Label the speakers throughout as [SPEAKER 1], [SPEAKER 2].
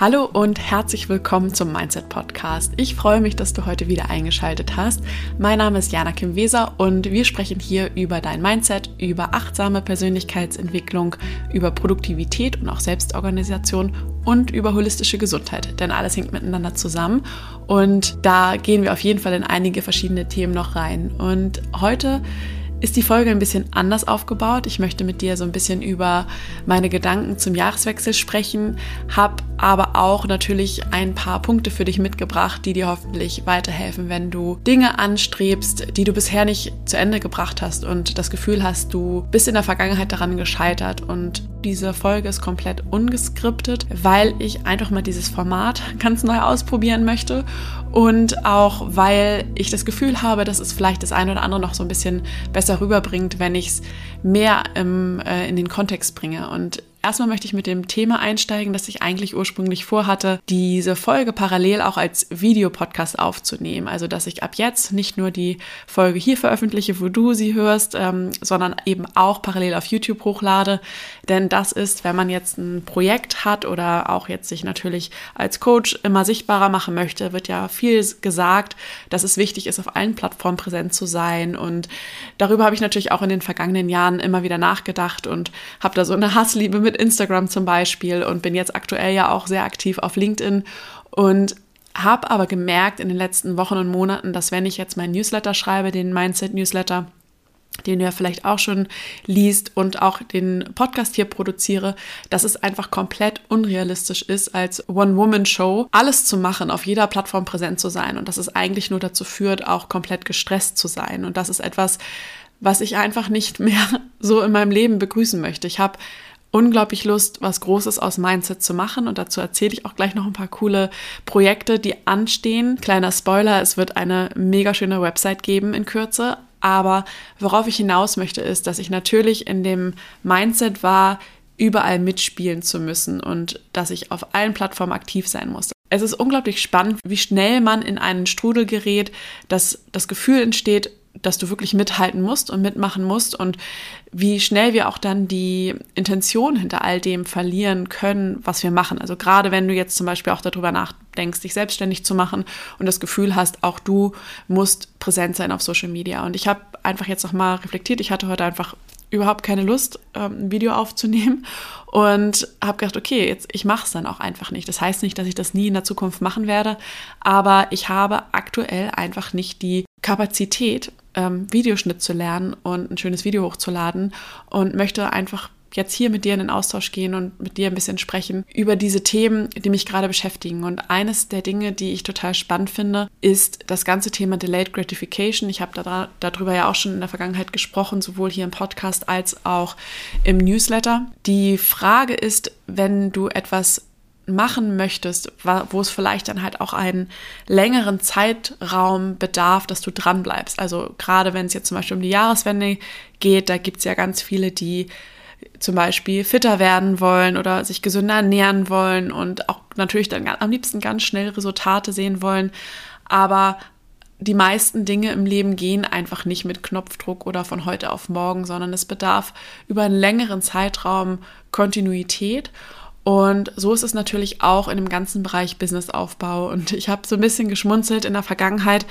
[SPEAKER 1] Hallo und herzlich willkommen zum Mindset Podcast. Ich freue mich, dass du heute wieder eingeschaltet hast. Mein Name ist Jana Kim Weser und wir sprechen hier über dein Mindset, über achtsame Persönlichkeitsentwicklung, über Produktivität und auch Selbstorganisation und über holistische Gesundheit, denn alles hängt miteinander zusammen und da gehen wir auf jeden Fall in einige verschiedene Themen noch rein. Und heute ist die Folge ein bisschen anders aufgebaut. Ich möchte mit dir so ein bisschen über meine Gedanken zum Jahreswechsel sprechen, habe aber auch natürlich ein paar Punkte für dich mitgebracht, die dir hoffentlich weiterhelfen, wenn du Dinge anstrebst, die du bisher nicht zu Ende gebracht hast und das Gefühl hast, du bist in der Vergangenheit daran gescheitert und diese Folge ist komplett ungeskriptet, weil ich einfach mal dieses Format ganz neu ausprobieren möchte und auch weil ich das Gefühl habe, dass es vielleicht das eine oder andere noch so ein bisschen besser rüberbringt, wenn ich es mehr im, äh, in den Kontext bringe. Und Erstmal möchte ich mit dem Thema einsteigen, das ich eigentlich ursprünglich vorhatte, diese Folge parallel auch als Videopodcast aufzunehmen. Also, dass ich ab jetzt nicht nur die Folge hier veröffentliche, wo du sie hörst, ähm, sondern eben auch parallel auf YouTube hochlade. Denn das ist, wenn man jetzt ein Projekt hat oder auch jetzt sich natürlich als Coach immer sichtbarer machen möchte, wird ja viel gesagt, dass es wichtig ist, auf allen Plattformen präsent zu sein. Und darüber habe ich natürlich auch in den vergangenen Jahren immer wieder nachgedacht und habe da so eine Hassliebe mit mit Instagram zum Beispiel und bin jetzt aktuell ja auch sehr aktiv auf LinkedIn und habe aber gemerkt in den letzten Wochen und Monaten, dass wenn ich jetzt meinen Newsletter schreibe, den Mindset-Newsletter, den du ja vielleicht auch schon liest und auch den Podcast hier produziere, dass es einfach komplett unrealistisch ist, als One-Woman-Show alles zu machen, auf jeder Plattform präsent zu sein und dass es eigentlich nur dazu führt, auch komplett gestresst zu sein. Und das ist etwas, was ich einfach nicht mehr so in meinem Leben begrüßen möchte. Ich habe unglaublich Lust, was Großes aus Mindset zu machen. Und dazu erzähle ich auch gleich noch ein paar coole Projekte, die anstehen. Kleiner Spoiler, es wird eine mega schöne Website geben in Kürze. Aber worauf ich hinaus möchte, ist, dass ich natürlich in dem Mindset war, überall mitspielen zu müssen und dass ich auf allen Plattformen aktiv sein muss. Es ist unglaublich spannend, wie schnell man in einen Strudel gerät, dass das Gefühl entsteht, dass du wirklich mithalten musst und mitmachen musst und wie schnell wir auch dann die Intention hinter all dem verlieren können, was wir machen. Also gerade wenn du jetzt zum Beispiel auch darüber nachdenkst, dich selbstständig zu machen und das Gefühl hast, auch du musst präsent sein auf Social Media. Und ich habe einfach jetzt nochmal reflektiert, ich hatte heute einfach überhaupt keine Lust, ähm, ein Video aufzunehmen und habe gedacht, okay, jetzt ich mache es dann auch einfach nicht. Das heißt nicht, dass ich das nie in der Zukunft machen werde, aber ich habe aktuell einfach nicht die Kapazität, ähm, Videoschnitt zu lernen und ein schönes Video hochzuladen und möchte einfach jetzt hier mit dir in den Austausch gehen und mit dir ein bisschen sprechen über diese Themen, die mich gerade beschäftigen. Und eines der Dinge, die ich total spannend finde, ist das ganze Thema Delayed Gratification. Ich habe da, darüber ja auch schon in der Vergangenheit gesprochen, sowohl hier im Podcast als auch im Newsletter. Die Frage ist, wenn du etwas machen möchtest, wo es vielleicht dann halt auch einen längeren Zeitraum bedarf, dass du dran bleibst. Also gerade wenn es jetzt zum Beispiel um die Jahreswende geht, da gibt es ja ganz viele, die zum Beispiel fitter werden wollen oder sich gesünder ernähren wollen und auch natürlich dann am liebsten ganz schnell Resultate sehen wollen. Aber die meisten Dinge im Leben gehen einfach nicht mit Knopfdruck oder von heute auf morgen, sondern es bedarf über einen längeren Zeitraum Kontinuität. Und so ist es natürlich auch in dem ganzen Bereich Businessaufbau. Und ich habe so ein bisschen geschmunzelt in der Vergangenheit,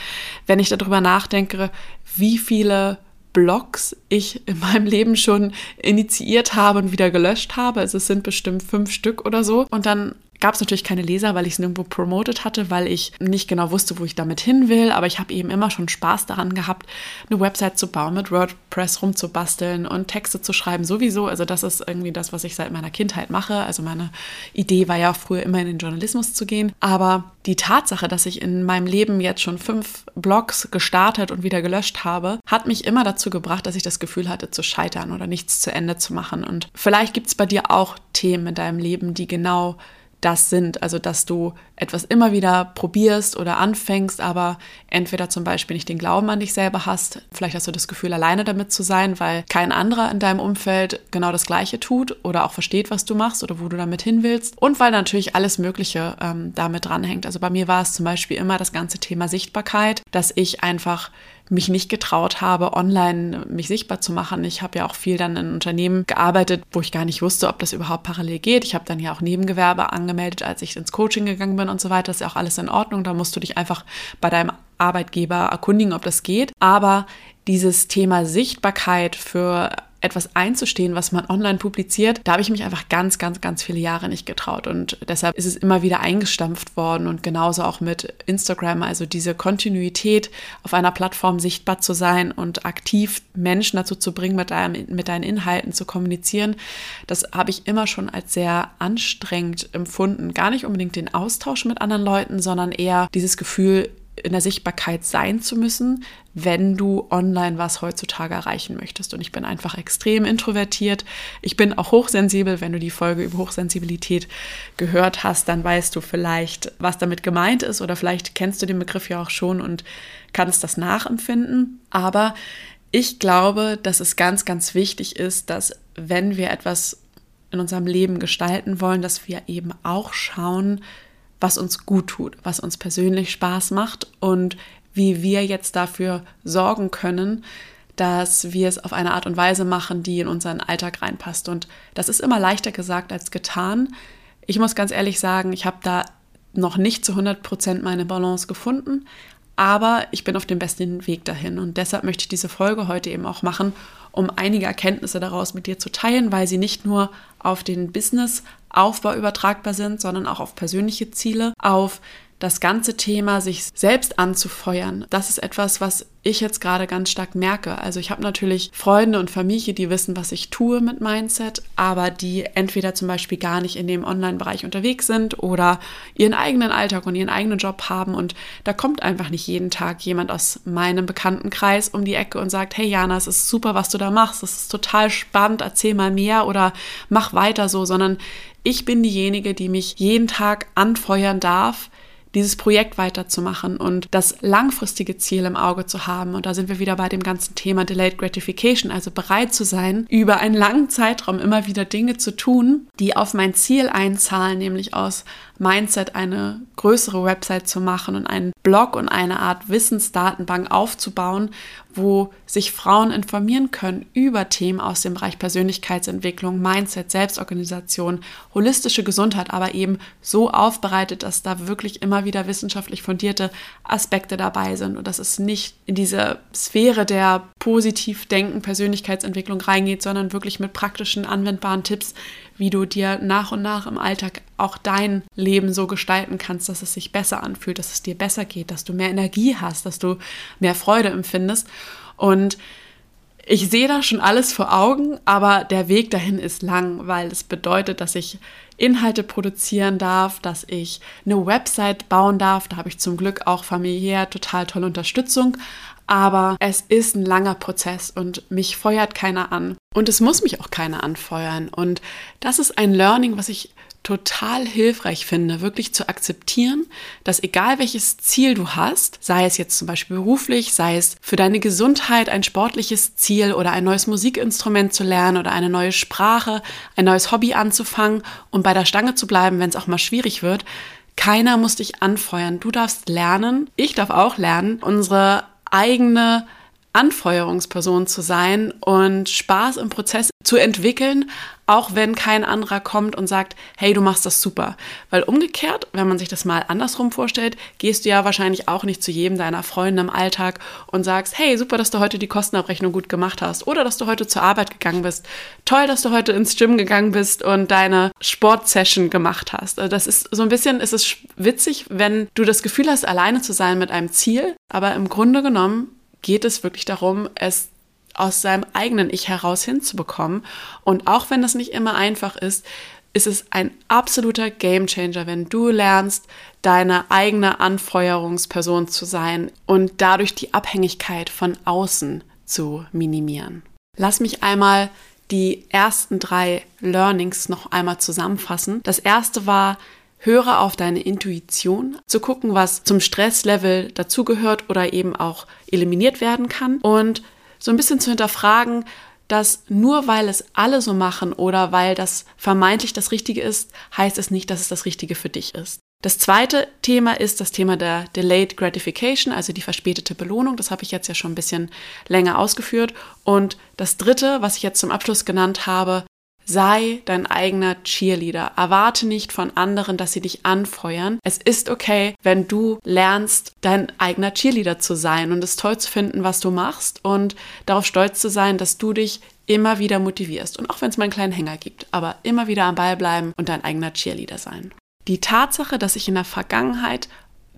[SPEAKER 1] wenn ich darüber nachdenke, wie viele Blogs ich in meinem Leben schon initiiert habe und wieder gelöscht habe. Also es sind bestimmt fünf Stück oder so. Und dann gab es natürlich keine Leser, weil ich es nirgendwo promotet hatte, weil ich nicht genau wusste, wo ich damit hin will. Aber ich habe eben immer schon Spaß daran gehabt, eine Website zu bauen, mit WordPress rumzubasteln und Texte zu schreiben. Sowieso. Also das ist irgendwie das, was ich seit meiner Kindheit mache. Also meine Idee war ja früher immer in den Journalismus zu gehen. Aber die Tatsache, dass ich in meinem Leben jetzt schon fünf Blogs gestartet und wieder gelöscht habe, hat mich immer dazu gebracht, dass ich das Gefühl hatte, zu scheitern oder nichts zu Ende zu machen. Und vielleicht gibt es bei dir auch Themen in deinem Leben, die genau das sind. Also, dass du etwas immer wieder probierst oder anfängst, aber entweder zum Beispiel nicht den Glauben an dich selber hast, vielleicht hast du das Gefühl, alleine damit zu sein, weil kein anderer in deinem Umfeld genau das Gleiche tut oder auch versteht, was du machst oder wo du damit hin willst und weil natürlich alles Mögliche ähm, damit dranhängt. Also bei mir war es zum Beispiel immer das ganze Thema Sichtbarkeit, dass ich einfach mich nicht getraut habe, online mich sichtbar zu machen. Ich habe ja auch viel dann in Unternehmen gearbeitet, wo ich gar nicht wusste, ob das überhaupt parallel geht. Ich habe dann ja auch Nebengewerbe angemeldet, als ich ins Coaching gegangen bin und so weiter. Das ist ja auch alles in Ordnung. Da musst du dich einfach bei deinem Arbeitgeber erkundigen, ob das geht. Aber dieses Thema Sichtbarkeit für etwas einzustehen, was man online publiziert, da habe ich mich einfach ganz, ganz, ganz viele Jahre nicht getraut. Und deshalb ist es immer wieder eingestampft worden und genauso auch mit Instagram, also diese Kontinuität auf einer Plattform sichtbar zu sein und aktiv Menschen dazu zu bringen, mit, deinem, mit deinen Inhalten zu kommunizieren, das habe ich immer schon als sehr anstrengend empfunden. Gar nicht unbedingt den Austausch mit anderen Leuten, sondern eher dieses Gefühl, in der Sichtbarkeit sein zu müssen, wenn du online was heutzutage erreichen möchtest. Und ich bin einfach extrem introvertiert. Ich bin auch hochsensibel. Wenn du die Folge über Hochsensibilität gehört hast, dann weißt du vielleicht, was damit gemeint ist oder vielleicht kennst du den Begriff ja auch schon und kannst das nachempfinden. Aber ich glaube, dass es ganz, ganz wichtig ist, dass wenn wir etwas in unserem Leben gestalten wollen, dass wir eben auch schauen, was uns gut tut, was uns persönlich Spaß macht und wie wir jetzt dafür sorgen können, dass wir es auf eine Art und Weise machen, die in unseren Alltag reinpasst. Und das ist immer leichter gesagt als getan. Ich muss ganz ehrlich sagen, ich habe da noch nicht zu 100 Prozent meine Balance gefunden, aber ich bin auf dem besten Weg dahin. Und deshalb möchte ich diese Folge heute eben auch machen, um einige Erkenntnisse daraus mit dir zu teilen, weil sie nicht nur auf den Business-Aufbau übertragbar sind, sondern auch auf persönliche Ziele, auf das ganze Thema, sich selbst anzufeuern, das ist etwas, was ich jetzt gerade ganz stark merke. Also ich habe natürlich Freunde und Familie, die wissen, was ich tue mit Mindset, aber die entweder zum Beispiel gar nicht in dem Online-Bereich unterwegs sind oder ihren eigenen Alltag und ihren eigenen Job haben. Und da kommt einfach nicht jeden Tag jemand aus meinem Bekanntenkreis um die Ecke und sagt, hey Jana, es ist super, was du da machst, es ist total spannend, erzähl mal mehr oder mach weiter so, sondern ich bin diejenige, die mich jeden Tag anfeuern darf, dieses Projekt weiterzumachen und das langfristige Ziel im Auge zu haben. Und da sind wir wieder bei dem ganzen Thema Delayed Gratification, also bereit zu sein, über einen langen Zeitraum immer wieder Dinge zu tun, die auf mein Ziel einzahlen, nämlich aus Mindset eine größere Website zu machen und einen Blog und eine Art Wissensdatenbank aufzubauen, wo sich Frauen informieren können über Themen aus dem Bereich Persönlichkeitsentwicklung, Mindset, Selbstorganisation, holistische Gesundheit, aber eben so aufbereitet, dass da wirklich immer wieder wissenschaftlich fundierte Aspekte dabei sind und dass es nicht in diese Sphäre der positiv denken Persönlichkeitsentwicklung reingeht, sondern wirklich mit praktischen, anwendbaren Tipps, wie du dir nach und nach im Alltag auch dein Leben so gestalten kannst, dass es sich besser anfühlt, dass es dir besser geht, dass du mehr Energie hast, dass du mehr Freude empfindest. Und ich sehe da schon alles vor Augen, aber der Weg dahin ist lang, weil es bedeutet, dass ich Inhalte produzieren darf, dass ich eine Website bauen darf. Da habe ich zum Glück auch familiär total tolle Unterstützung. Aber es ist ein langer Prozess und mich feuert keiner an. Und es muss mich auch keiner anfeuern. Und das ist ein Learning, was ich total hilfreich finde, wirklich zu akzeptieren, dass egal welches Ziel du hast, sei es jetzt zum Beispiel beruflich, sei es für deine Gesundheit ein sportliches Ziel oder ein neues Musikinstrument zu lernen oder eine neue Sprache, ein neues Hobby anzufangen und bei der Stange zu bleiben, wenn es auch mal schwierig wird, keiner muss dich anfeuern. Du darfst lernen, ich darf auch lernen, unsere eigene Anfeuerungsperson zu sein und Spaß im Prozess zu entwickeln, auch wenn kein anderer kommt und sagt, hey, du machst das super. Weil umgekehrt, wenn man sich das mal andersrum vorstellt, gehst du ja wahrscheinlich auch nicht zu jedem deiner Freunde im Alltag und sagst, hey, super, dass du heute die Kostenabrechnung gut gemacht hast oder dass du heute zur Arbeit gegangen bist. Toll, dass du heute ins Gym gegangen bist und deine Sportsession gemacht hast. Also das ist so ein bisschen, es ist witzig, wenn du das Gefühl hast, alleine zu sein mit einem Ziel, aber im Grunde genommen geht es wirklich darum, es aus seinem eigenen Ich heraus hinzubekommen. Und auch wenn das nicht immer einfach ist, ist es ein absoluter Gamechanger, wenn du lernst, deine eigene Anfeuerungsperson zu sein und dadurch die Abhängigkeit von außen zu minimieren. Lass mich einmal die ersten drei Learnings noch einmal zusammenfassen. Das erste war, höre auf deine Intuition, zu gucken, was zum Stresslevel dazugehört oder eben auch eliminiert werden kann und so ein bisschen zu hinterfragen, dass nur weil es alle so machen oder weil das vermeintlich das Richtige ist, heißt es nicht, dass es das Richtige für dich ist. Das zweite Thema ist das Thema der Delayed Gratification, also die verspätete Belohnung. Das habe ich jetzt ja schon ein bisschen länger ausgeführt. Und das dritte, was ich jetzt zum Abschluss genannt habe, Sei dein eigener Cheerleader. Erwarte nicht von anderen, dass sie dich anfeuern. Es ist okay, wenn du lernst, dein eigener Cheerleader zu sein und es toll zu finden, was du machst und darauf stolz zu sein, dass du dich immer wieder motivierst. Und auch wenn es mal einen kleinen Hänger gibt, aber immer wieder am Ball bleiben und dein eigener Cheerleader sein. Die Tatsache, dass ich in der Vergangenheit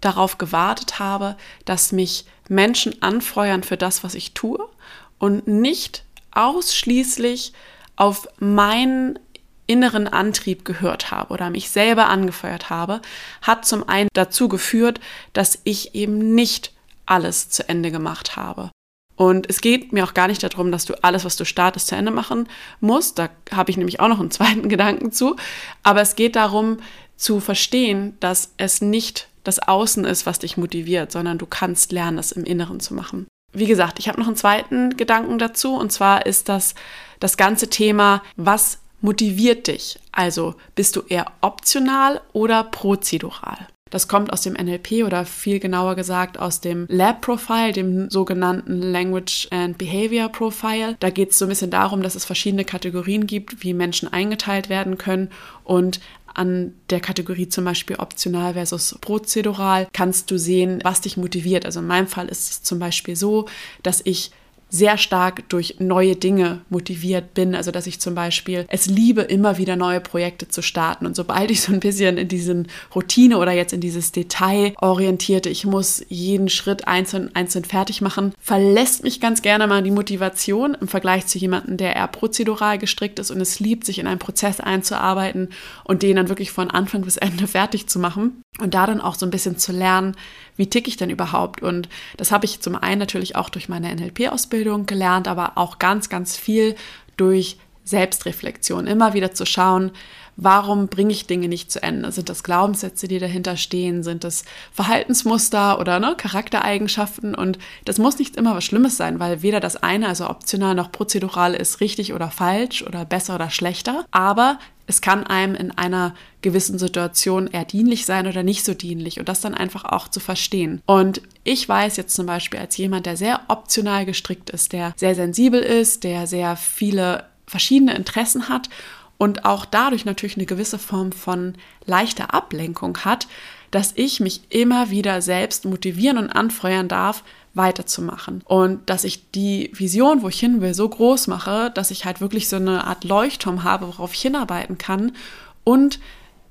[SPEAKER 1] darauf gewartet habe, dass mich Menschen anfeuern für das, was ich tue und nicht ausschließlich auf meinen inneren Antrieb gehört habe oder mich selber angefeuert habe, hat zum einen dazu geführt, dass ich eben nicht alles zu Ende gemacht habe. Und es geht mir auch gar nicht darum, dass du alles, was du startest, zu Ende machen musst. Da habe ich nämlich auch noch einen zweiten Gedanken zu. Aber es geht darum zu verstehen, dass es nicht das Außen ist, was dich motiviert, sondern du kannst lernen, das im Inneren zu machen. Wie gesagt, ich habe noch einen zweiten Gedanken dazu. Und zwar ist das das ganze Thema, was motiviert dich? Also bist du eher optional oder prozedural? Das kommt aus dem NLP oder viel genauer gesagt aus dem Lab Profile, dem sogenannten Language and Behavior Profile. Da geht es so ein bisschen darum, dass es verschiedene Kategorien gibt, wie Menschen eingeteilt werden können. Und an der Kategorie zum Beispiel optional versus prozedural kannst du sehen, was dich motiviert. Also in meinem Fall ist es zum Beispiel so, dass ich sehr stark durch neue Dinge motiviert bin. Also dass ich zum Beispiel es liebe, immer wieder neue Projekte zu starten. Und sobald ich so ein bisschen in diesen Routine oder jetzt in dieses Detail orientierte, ich muss jeden Schritt einzeln, einzeln fertig machen, verlässt mich ganz gerne mal die Motivation im Vergleich zu jemandem, der eher prozedural gestrickt ist und es liebt, sich in einen Prozess einzuarbeiten und den dann wirklich von Anfang bis Ende fertig zu machen. Und da dann auch so ein bisschen zu lernen, wie ticke ich denn überhaupt? Und das habe ich zum einen natürlich auch durch meine NLP-Ausbildung gelernt, aber auch ganz, ganz viel durch Selbstreflexion. Immer wieder zu schauen, warum bringe ich Dinge nicht zu Ende? Sind das Glaubenssätze, die dahinter stehen? Sind das Verhaltensmuster oder ne, Charaktereigenschaften? Und das muss nicht immer was Schlimmes sein, weil weder das eine, also optional noch prozedural, ist richtig oder falsch oder besser oder schlechter. Aber es kann einem in einer gewissen Situation eher dienlich sein oder nicht so dienlich und das dann einfach auch zu verstehen. Und ich weiß jetzt zum Beispiel als jemand, der sehr optional gestrickt ist, der sehr sensibel ist, der sehr viele verschiedene Interessen hat und auch dadurch natürlich eine gewisse Form von leichter Ablenkung hat, dass ich mich immer wieder selbst motivieren und anfeuern darf, weiterzumachen. Und dass ich die Vision, wo ich hin will, so groß mache, dass ich halt wirklich so eine Art Leuchtturm habe, worauf ich hinarbeiten kann und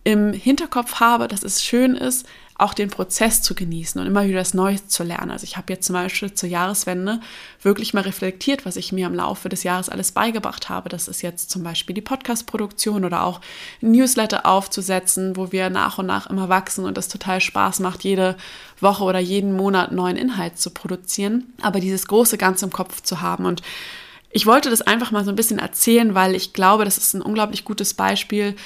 [SPEAKER 1] im Hinterkopf habe, dass es schön ist, auch den Prozess zu genießen und immer wieder das Neue zu lernen. Also ich habe jetzt zum Beispiel zur Jahreswende wirklich mal reflektiert, was ich mir im Laufe des Jahres alles beigebracht habe. Das ist jetzt zum Beispiel die Podcast-Produktion oder auch Newsletter aufzusetzen, wo wir nach und nach immer wachsen und es total Spaß macht, jede Woche oder jeden Monat neuen Inhalt zu produzieren. Aber dieses große Ganze im Kopf zu haben und ich wollte das einfach mal so ein bisschen erzählen, weil ich glaube, das ist ein unglaublich gutes Beispiel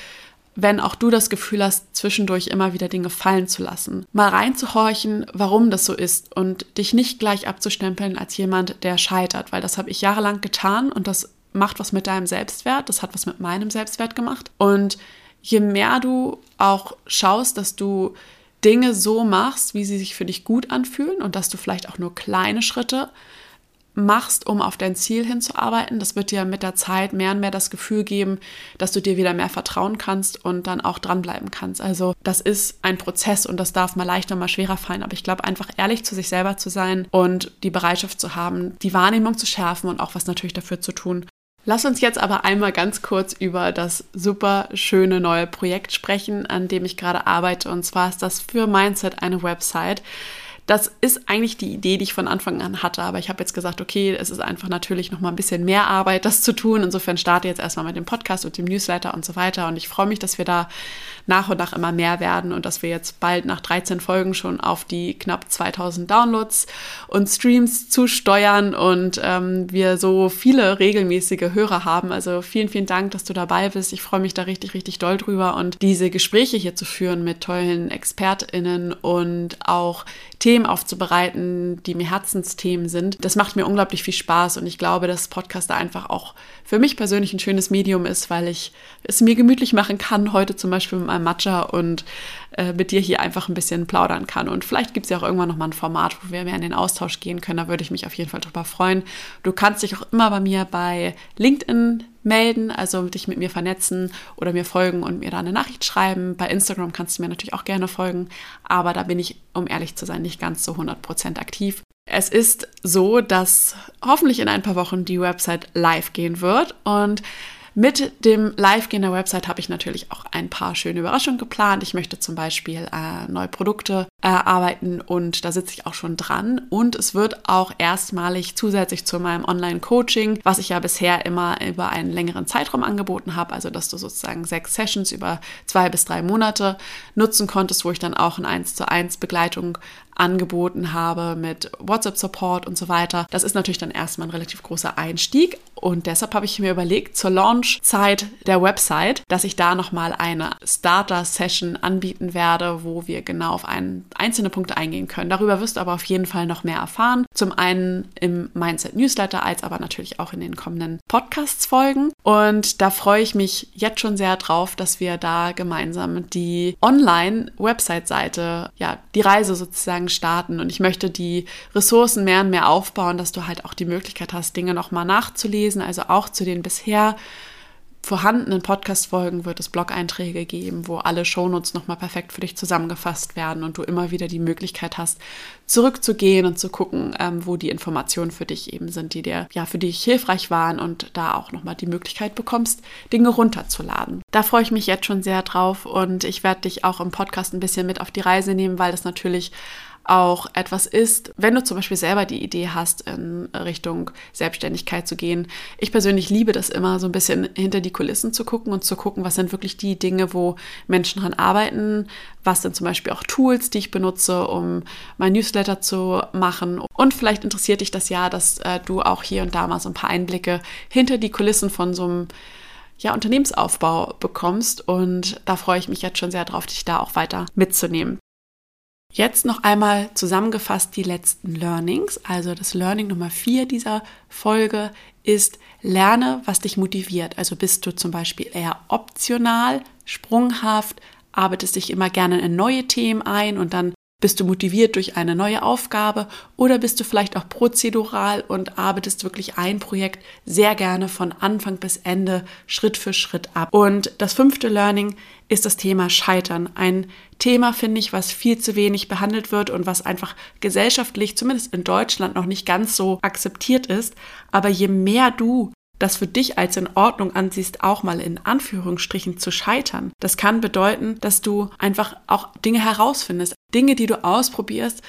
[SPEAKER 1] wenn auch du das Gefühl hast, zwischendurch immer wieder Dinge fallen zu lassen. Mal reinzuhorchen, warum das so ist und dich nicht gleich abzustempeln als jemand, der scheitert, weil das habe ich jahrelang getan und das macht was mit deinem Selbstwert, das hat was mit meinem Selbstwert gemacht. Und je mehr du auch schaust, dass du Dinge so machst, wie sie sich für dich gut anfühlen und dass du vielleicht auch nur kleine Schritte machst, um auf dein Ziel hinzuarbeiten. Das wird dir mit der Zeit mehr und mehr das Gefühl geben, dass du dir wieder mehr vertrauen kannst und dann auch dranbleiben kannst. Also das ist ein Prozess und das darf mal leichter, mal schwerer fallen. Aber ich glaube, einfach ehrlich zu sich selber zu sein und die Bereitschaft zu haben, die Wahrnehmung zu schärfen und auch was natürlich dafür zu tun. Lass uns jetzt aber einmal ganz kurz über das super schöne neue Projekt sprechen, an dem ich gerade arbeite. Und zwar ist das für Mindset eine Website das ist eigentlich die Idee, die ich von Anfang an hatte. Aber ich habe jetzt gesagt, okay, es ist einfach natürlich noch mal ein bisschen mehr Arbeit, das zu tun. Insofern starte ich jetzt erstmal mit dem Podcast und dem Newsletter und so weiter. Und ich freue mich, dass wir da nach und nach immer mehr werden und dass wir jetzt bald nach 13 Folgen schon auf die knapp 2000 Downloads und Streams zusteuern und ähm, wir so viele regelmäßige Hörer haben. Also vielen, vielen Dank, dass du dabei bist. Ich freue mich da richtig, richtig doll drüber und diese Gespräche hier zu führen mit tollen ExpertInnen und auch Themen aufzubereiten, die mir Herzensthemen sind. Das macht mir unglaublich viel Spaß und ich glaube, dass Podcaster einfach auch für mich persönlich ein schönes Medium ist, weil ich es mir gemütlich machen kann, heute zum Beispiel mit meinem Matcha und äh, mit dir hier einfach ein bisschen plaudern kann. Und vielleicht gibt es ja auch irgendwann nochmal ein Format, wo wir mehr in den Austausch gehen können. Da würde ich mich auf jeden Fall drüber freuen. Du kannst dich auch immer bei mir bei LinkedIn melden, also dich mit mir vernetzen oder mir folgen und mir da eine Nachricht schreiben. Bei Instagram kannst du mir natürlich auch gerne folgen, aber da bin ich, um ehrlich zu sein, nicht ganz so 100% aktiv. Es ist so, dass hoffentlich in ein paar Wochen die Website live gehen wird und mit dem Live-Gehen der Website habe ich natürlich auch ein paar schöne Überraschungen geplant. Ich möchte zum Beispiel äh, neue Produkte erarbeiten und da sitze ich auch schon dran. Und es wird auch erstmalig zusätzlich zu meinem Online-Coaching, was ich ja bisher immer über einen längeren Zeitraum angeboten habe, also dass du sozusagen sechs Sessions über zwei bis drei Monate nutzen konntest, wo ich dann auch eine 1 zu 1 Begleitung angeboten habe mit WhatsApp-Support und so weiter. Das ist natürlich dann erstmal ein relativ großer Einstieg und deshalb habe ich mir überlegt, zur Launchzeit der Website, dass ich da nochmal eine Starter-Session anbieten werde, wo wir genau auf ein, einzelne Punkte eingehen können. Darüber wirst du aber auf jeden Fall noch mehr erfahren. Zum einen im Mindset-Newsletter, als aber natürlich auch in den kommenden Podcasts folgen. Und da freue ich mich jetzt schon sehr drauf, dass wir da gemeinsam die Online-Website-Seite, ja, die Reise sozusagen sozusagen starten. Und ich möchte die Ressourcen mehr und mehr aufbauen, dass du halt auch die Möglichkeit hast, Dinge nochmal nachzulesen. Also auch zu den bisher vorhandenen Podcast-Folgen wird es Blog-Einträge geben, wo alle Shownotes nochmal perfekt für dich zusammengefasst werden und du immer wieder die Möglichkeit hast, zurückzugehen und zu gucken, ähm, wo die Informationen für dich eben sind, die dir, ja, für dich hilfreich waren und da auch nochmal die Möglichkeit bekommst, Dinge runterzuladen. Da freue ich mich jetzt schon sehr drauf und ich werde dich auch im Podcast ein bisschen mit auf die Reise nehmen, weil das natürlich auch etwas ist, wenn du zum Beispiel selber die Idee hast, in Richtung Selbstständigkeit zu gehen. Ich persönlich liebe das immer, so ein bisschen hinter die Kulissen zu gucken und zu gucken, was sind wirklich die Dinge, wo Menschen dran arbeiten, was sind zum Beispiel auch Tools, die ich benutze, um mein Newsletter zu machen. Und vielleicht interessiert dich das ja, dass äh, du auch hier und da mal so ein paar Einblicke hinter die Kulissen von so einem ja, Unternehmensaufbau bekommst. Und da freue ich mich jetzt schon sehr drauf, dich da auch weiter mitzunehmen. Jetzt noch einmal zusammengefasst die letzten Learnings. Also das Learning Nummer vier dieser Folge ist, lerne, was dich motiviert. Also bist du zum Beispiel eher optional, sprunghaft, arbeitest dich immer gerne in neue Themen ein und dann bist du motiviert durch eine neue Aufgabe oder bist du vielleicht auch prozedural und arbeitest wirklich ein Projekt sehr gerne von Anfang bis Ende Schritt für Schritt ab? Und das fünfte Learning ist das Thema Scheitern. Ein Thema, finde ich, was viel zu wenig behandelt wird und was einfach gesellschaftlich, zumindest in Deutschland, noch nicht ganz so akzeptiert ist. Aber je mehr du das für dich als in Ordnung ansiehst, auch mal in Anführungsstrichen zu scheitern. Das kann bedeuten, dass du einfach auch Dinge herausfindest. Dinge, die du ausprobierst,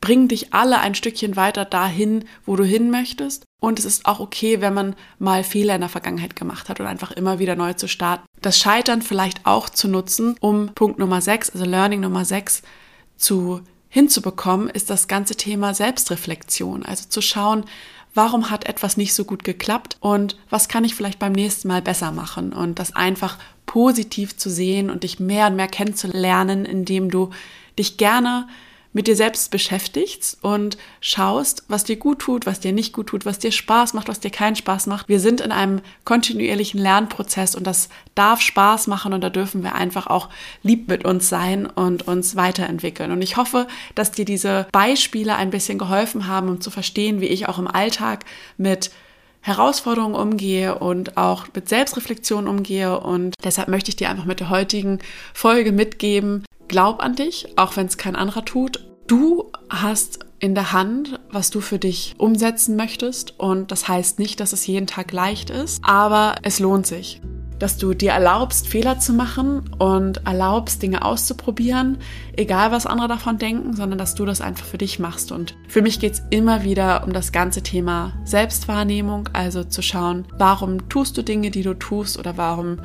[SPEAKER 1] bringen dich alle ein Stückchen weiter dahin, wo du hin möchtest. Und es ist auch okay, wenn man mal Fehler in der Vergangenheit gemacht hat und einfach immer wieder neu zu starten. Das Scheitern vielleicht auch zu nutzen, um Punkt Nummer 6, also Learning Nummer 6 zu hinzubekommen, ist das ganze Thema Selbstreflexion. Also zu schauen, warum hat etwas nicht so gut geklappt und was kann ich vielleicht beim nächsten Mal besser machen und das einfach positiv zu sehen und dich mehr und mehr kennenzulernen, indem du dich gerne mit dir selbst beschäftigst und schaust, was dir gut tut, was dir nicht gut tut, was dir Spaß macht, was dir keinen Spaß macht. Wir sind in einem kontinuierlichen Lernprozess und das darf Spaß machen und da dürfen wir einfach auch lieb mit uns sein und uns weiterentwickeln. Und ich hoffe, dass dir diese Beispiele ein bisschen geholfen haben, um zu verstehen, wie ich auch im Alltag mit Herausforderungen umgehe und auch mit Selbstreflexion umgehe. Und deshalb möchte ich dir einfach mit der heutigen Folge mitgeben, glaub an dich, auch wenn es kein anderer tut. Du hast in der Hand, was du für dich umsetzen möchtest. Und das heißt nicht, dass es jeden Tag leicht ist, aber es lohnt sich. Dass du dir erlaubst, Fehler zu machen und erlaubst, Dinge auszuprobieren, egal was andere davon denken, sondern dass du das einfach für dich machst. Und für mich geht es immer wieder um das ganze Thema Selbstwahrnehmung, also zu schauen, warum tust du Dinge, die du tust oder warum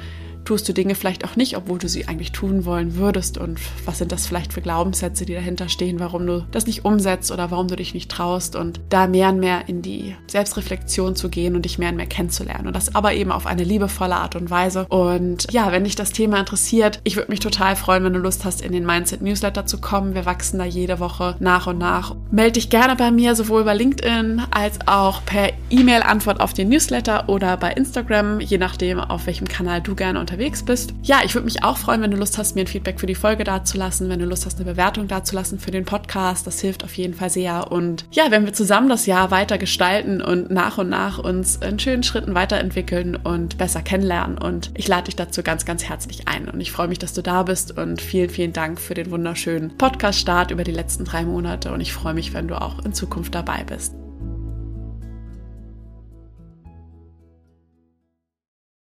[SPEAKER 1] tust du Dinge vielleicht auch nicht, obwohl du sie eigentlich tun wollen würdest und was sind das vielleicht für Glaubenssätze, die dahinter stehen, warum du das nicht umsetzt oder warum du dich nicht traust und da mehr und mehr in die Selbstreflexion zu gehen und dich mehr und mehr kennenzulernen und das aber eben auf eine liebevolle Art und Weise. Und ja, wenn dich das Thema interessiert, ich würde mich total freuen, wenn du Lust hast, in den Mindset Newsletter zu kommen. Wir wachsen da jede Woche nach und nach. Melde dich gerne bei mir, sowohl bei LinkedIn als auch per E-Mail-Antwort auf den Newsletter oder bei Instagram, je nachdem, auf welchem Kanal du gerne unterwegs bist. Ja, ich würde mich auch freuen, wenn du Lust hast, mir ein Feedback für die Folge dazulassen, wenn du Lust hast, eine Bewertung dazulassen für den Podcast. Das hilft auf jeden Fall sehr. Und ja, wenn wir zusammen das Jahr weiter gestalten und nach und nach uns in schönen Schritten weiterentwickeln und besser kennenlernen. Und ich lade dich dazu ganz, ganz herzlich ein. Und ich freue mich, dass du da bist und vielen, vielen Dank für den wunderschönen Podcast-Start über die letzten drei Monate. Und ich freue mich, wenn du auch in Zukunft dabei bist.